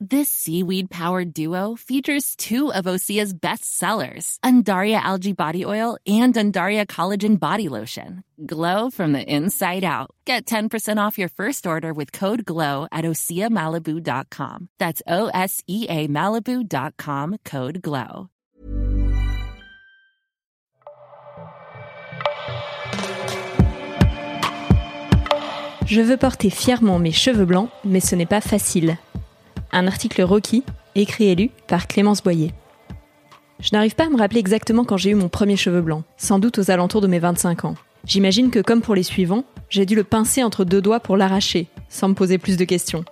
This seaweed powered duo features two of Osea's best sellers, Undaria Algae Body Oil and Undaria Collagen Body Lotion. Glow from the inside out. Get 10% off your first order with code GLOW at OseaMalibu.com. That's O S E A Malibu.com code GLOW. Je veux porter fièrement mes cheveux blancs, mais ce n'est pas facile. Un article Rocky, écrit et lu par Clémence Boyer. Je n'arrive pas à me rappeler exactement quand j'ai eu mon premier cheveu blanc, sans doute aux alentours de mes 25 ans. J'imagine que comme pour les suivants, j'ai dû le pincer entre deux doigts pour l'arracher, sans me poser plus de questions,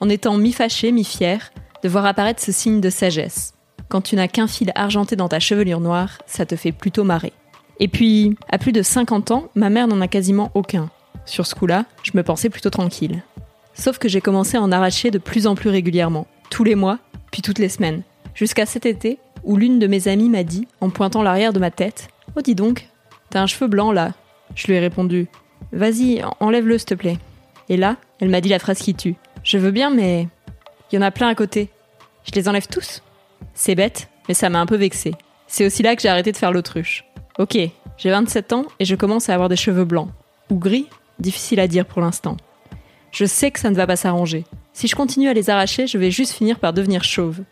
en étant mi-fâché, mi-fier de voir apparaître ce signe de sagesse. Quand tu n'as qu'un fil argenté dans ta chevelure noire, ça te fait plutôt marrer. Et puis, à plus de 50 ans, ma mère n'en a quasiment aucun. Sur ce coup-là, je me pensais plutôt tranquille. Sauf que j'ai commencé à en arracher de plus en plus régulièrement, tous les mois, puis toutes les semaines. Jusqu'à cet été, où l'une de mes amies m'a dit, en pointant l'arrière de ma tête, Oh dis donc, t'as un cheveu blanc là. Je lui ai répondu, Vas-y, enlève-le s'il te plaît. Et là, elle m'a dit la phrase qui tue. Je veux bien, mais il y en a plein à côté. Je les enlève tous C'est bête, mais ça m'a un peu vexé. C'est aussi là que j'ai arrêté de faire l'autruche. Ok, j'ai 27 ans et je commence à avoir des cheveux blancs. Ou gris Difficile à dire pour l'instant. Je sais que ça ne va pas s'arranger. Si je continue à les arracher, je vais juste finir par devenir chauve.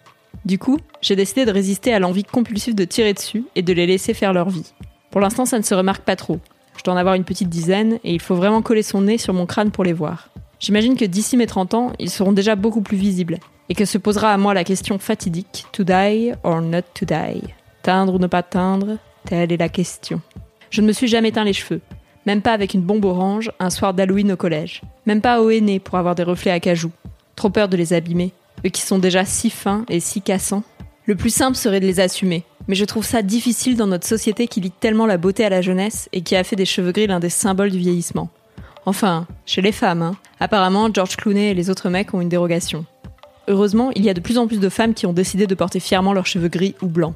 Du coup, j'ai décidé de résister à l'envie compulsive de tirer dessus et de les laisser faire leur vie. Pour l'instant, ça ne se remarque pas trop. Je dois en avoir une petite dizaine et il faut vraiment coller son nez sur mon crâne pour les voir. J'imagine que d'ici mes 30 ans, ils seront déjà beaucoup plus visibles et que se posera à moi la question fatidique to die or not to die. Teindre ou ne pas teindre, telle est la question. Je ne me suis jamais teint les cheveux, même pas avec une bombe orange un soir d'Halloween au collège. Même pas au aîné pour avoir des reflets à cajou. Trop peur de les abîmer. Eux qui sont déjà si fins et si cassants. Le plus simple serait de les assumer. Mais je trouve ça difficile dans notre société qui lit tellement la beauté à la jeunesse et qui a fait des cheveux gris l'un des symboles du vieillissement. Enfin, chez les femmes, hein. Apparemment, George Clooney et les autres mecs ont une dérogation. Heureusement, il y a de plus en plus de femmes qui ont décidé de porter fièrement leurs cheveux gris ou blancs.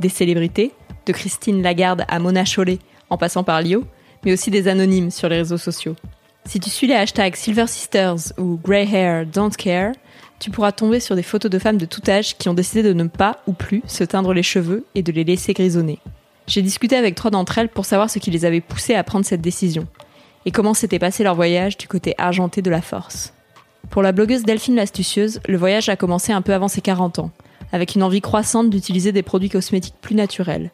Des célébrités, de Christine Lagarde à Mona Chollet, en passant par Lio, mais aussi des anonymes sur les réseaux sociaux. Si tu suis les hashtags Silver Sisters ou Grey Hair Don't Care, tu pourras tomber sur des photos de femmes de tout âge qui ont décidé de ne pas ou plus se teindre les cheveux et de les laisser grisonner. J'ai discuté avec trois d'entre elles pour savoir ce qui les avait poussées à prendre cette décision et comment s'était passé leur voyage du côté argenté de la force. Pour la blogueuse Delphine l'astucieuse, le voyage a commencé un peu avant ses 40 ans, avec une envie croissante d'utiliser des produits cosmétiques plus naturels.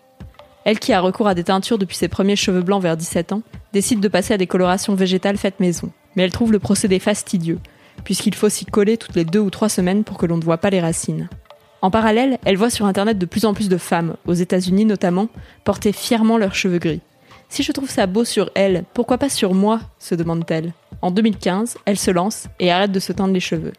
Elle qui a recours à des teintures depuis ses premiers cheveux blancs vers 17 ans, décide de passer à des colorations végétales faites maison. Mais elle trouve le procédé fastidieux, puisqu'il faut s'y coller toutes les deux ou trois semaines pour que l'on ne voit pas les racines. En parallèle, elle voit sur internet de plus en plus de femmes, aux États-Unis notamment, porter fièrement leurs cheveux gris. Si je trouve ça beau sur elle, pourquoi pas sur moi? se demande-t-elle. En 2015, elle se lance et arrête de se teindre les cheveux.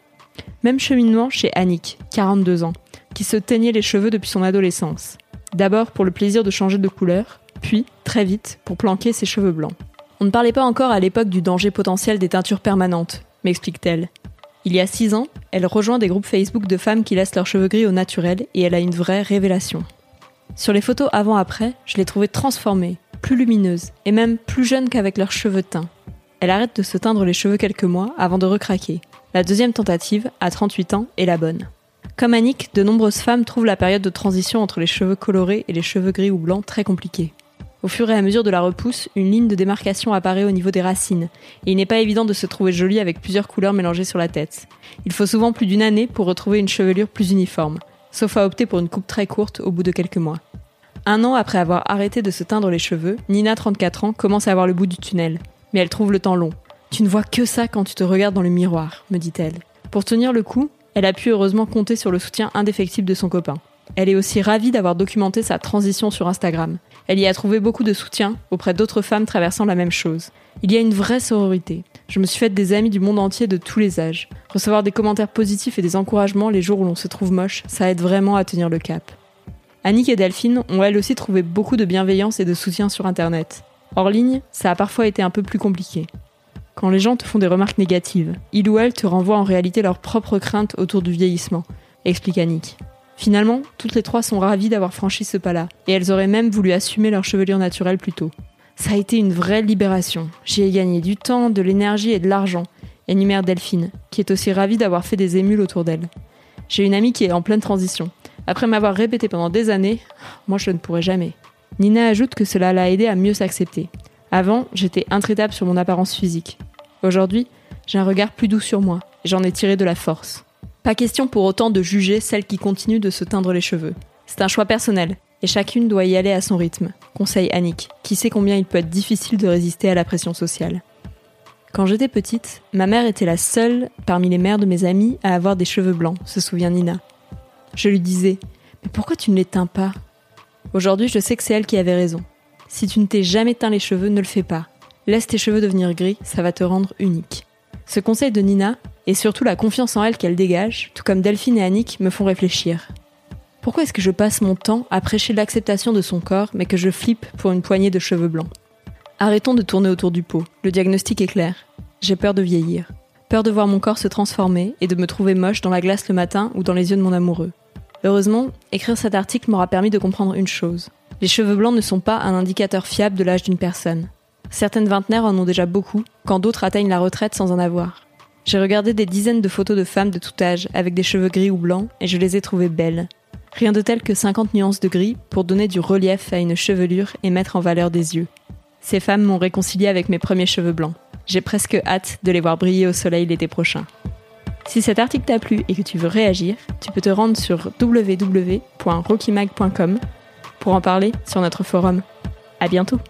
Même cheminement chez Annick, 42 ans, qui se teignait les cheveux depuis son adolescence. D'abord pour le plaisir de changer de couleur, puis, très vite, pour planquer ses cheveux blancs. On ne parlait pas encore à l'époque du danger potentiel des teintures permanentes, m'explique-t-elle. Il y a six ans, elle rejoint des groupes Facebook de femmes qui laissent leurs cheveux gris au naturel et elle a une vraie révélation. Sur les photos avant-après, je l'ai trouvée transformée, plus lumineuse et même plus jeune qu'avec leurs cheveux teints. Elle arrête de se teindre les cheveux quelques mois avant de recraquer. La deuxième tentative, à 38 ans, est la bonne. Comme Annick, de nombreuses femmes trouvent la période de transition entre les cheveux colorés et les cheveux gris ou blancs très compliquée. Au fur et à mesure de la repousse, une ligne de démarcation apparaît au niveau des racines, et il n'est pas évident de se trouver jolie avec plusieurs couleurs mélangées sur la tête. Il faut souvent plus d'une année pour retrouver une chevelure plus uniforme, sauf à opter pour une coupe très courte au bout de quelques mois. Un an après avoir arrêté de se teindre les cheveux, Nina, 34 ans, commence à avoir le bout du tunnel. Mais elle trouve le temps long. Tu ne vois que ça quand tu te regardes dans le miroir, me dit-elle. Pour tenir le coup, elle a pu heureusement compter sur le soutien indéfectible de son copain. Elle est aussi ravie d'avoir documenté sa transition sur Instagram. Elle y a trouvé beaucoup de soutien auprès d'autres femmes traversant la même chose. Il y a une vraie sororité. Je me suis faite des amis du monde entier de tous les âges. Recevoir des commentaires positifs et des encouragements les jours où l'on se trouve moche, ça aide vraiment à tenir le cap. Annick et Delphine ont elles aussi trouvé beaucoup de bienveillance et de soutien sur Internet. Hors ligne, ça a parfois été un peu plus compliqué quand les gens te font des remarques négatives. Il ou elle te renvoie en réalité leurs propres craintes autour du vieillissement, explique Annick. Finalement, toutes les trois sont ravies d'avoir franchi ce pas-là, et elles auraient même voulu assumer leur chevelure naturelle plus tôt. Ça a été une vraie libération. J'y ai gagné du temps, de l'énergie et de l'argent, énumère Delphine, qui est aussi ravie d'avoir fait des émules autour d'elle. J'ai une amie qui est en pleine transition. Après m'avoir répété pendant des années, moi je ne pourrais jamais. Nina ajoute que cela l'a aidé à mieux s'accepter. Avant, j'étais intraitable sur mon apparence physique. Aujourd'hui, j'ai un regard plus doux sur moi, et j'en ai tiré de la force. Pas question pour autant de juger celles qui continuent de se teindre les cheveux. C'est un choix personnel, et chacune doit y aller à son rythme, conseille Annick, qui sait combien il peut être difficile de résister à la pression sociale. Quand j'étais petite, ma mère était la seule parmi les mères de mes amies à avoir des cheveux blancs, se souvient Nina. Je lui disais Mais pourquoi tu ne les teins pas? Aujourd'hui, je sais que c'est elle qui avait raison. Si tu ne t'es jamais teint les cheveux, ne le fais pas. Laisse tes cheveux devenir gris, ça va te rendre unique. Ce conseil de Nina, et surtout la confiance en elle qu'elle dégage, tout comme Delphine et Annick, me font réfléchir. Pourquoi est-ce que je passe mon temps à prêcher l'acceptation de son corps, mais que je flippe pour une poignée de cheveux blancs? Arrêtons de tourner autour du pot. Le diagnostic est clair. J'ai peur de vieillir. Peur de voir mon corps se transformer et de me trouver moche dans la glace le matin ou dans les yeux de mon amoureux. Heureusement, écrire cet article m'aura permis de comprendre une chose. Les cheveux blancs ne sont pas un indicateur fiable de l'âge d'une personne. Certaines vingtenaires en ont déjà beaucoup, quand d'autres atteignent la retraite sans en avoir. J'ai regardé des dizaines de photos de femmes de tout âge avec des cheveux gris ou blancs et je les ai trouvées belles. Rien de tel que 50 nuances de gris pour donner du relief à une chevelure et mettre en valeur des yeux. Ces femmes m'ont réconcilié avec mes premiers cheveux blancs. J'ai presque hâte de les voir briller au soleil l'été prochain. Si cet article t'a plu et que tu veux réagir, tu peux te rendre sur www.rockymag.com pour en parler sur notre forum. À bientôt!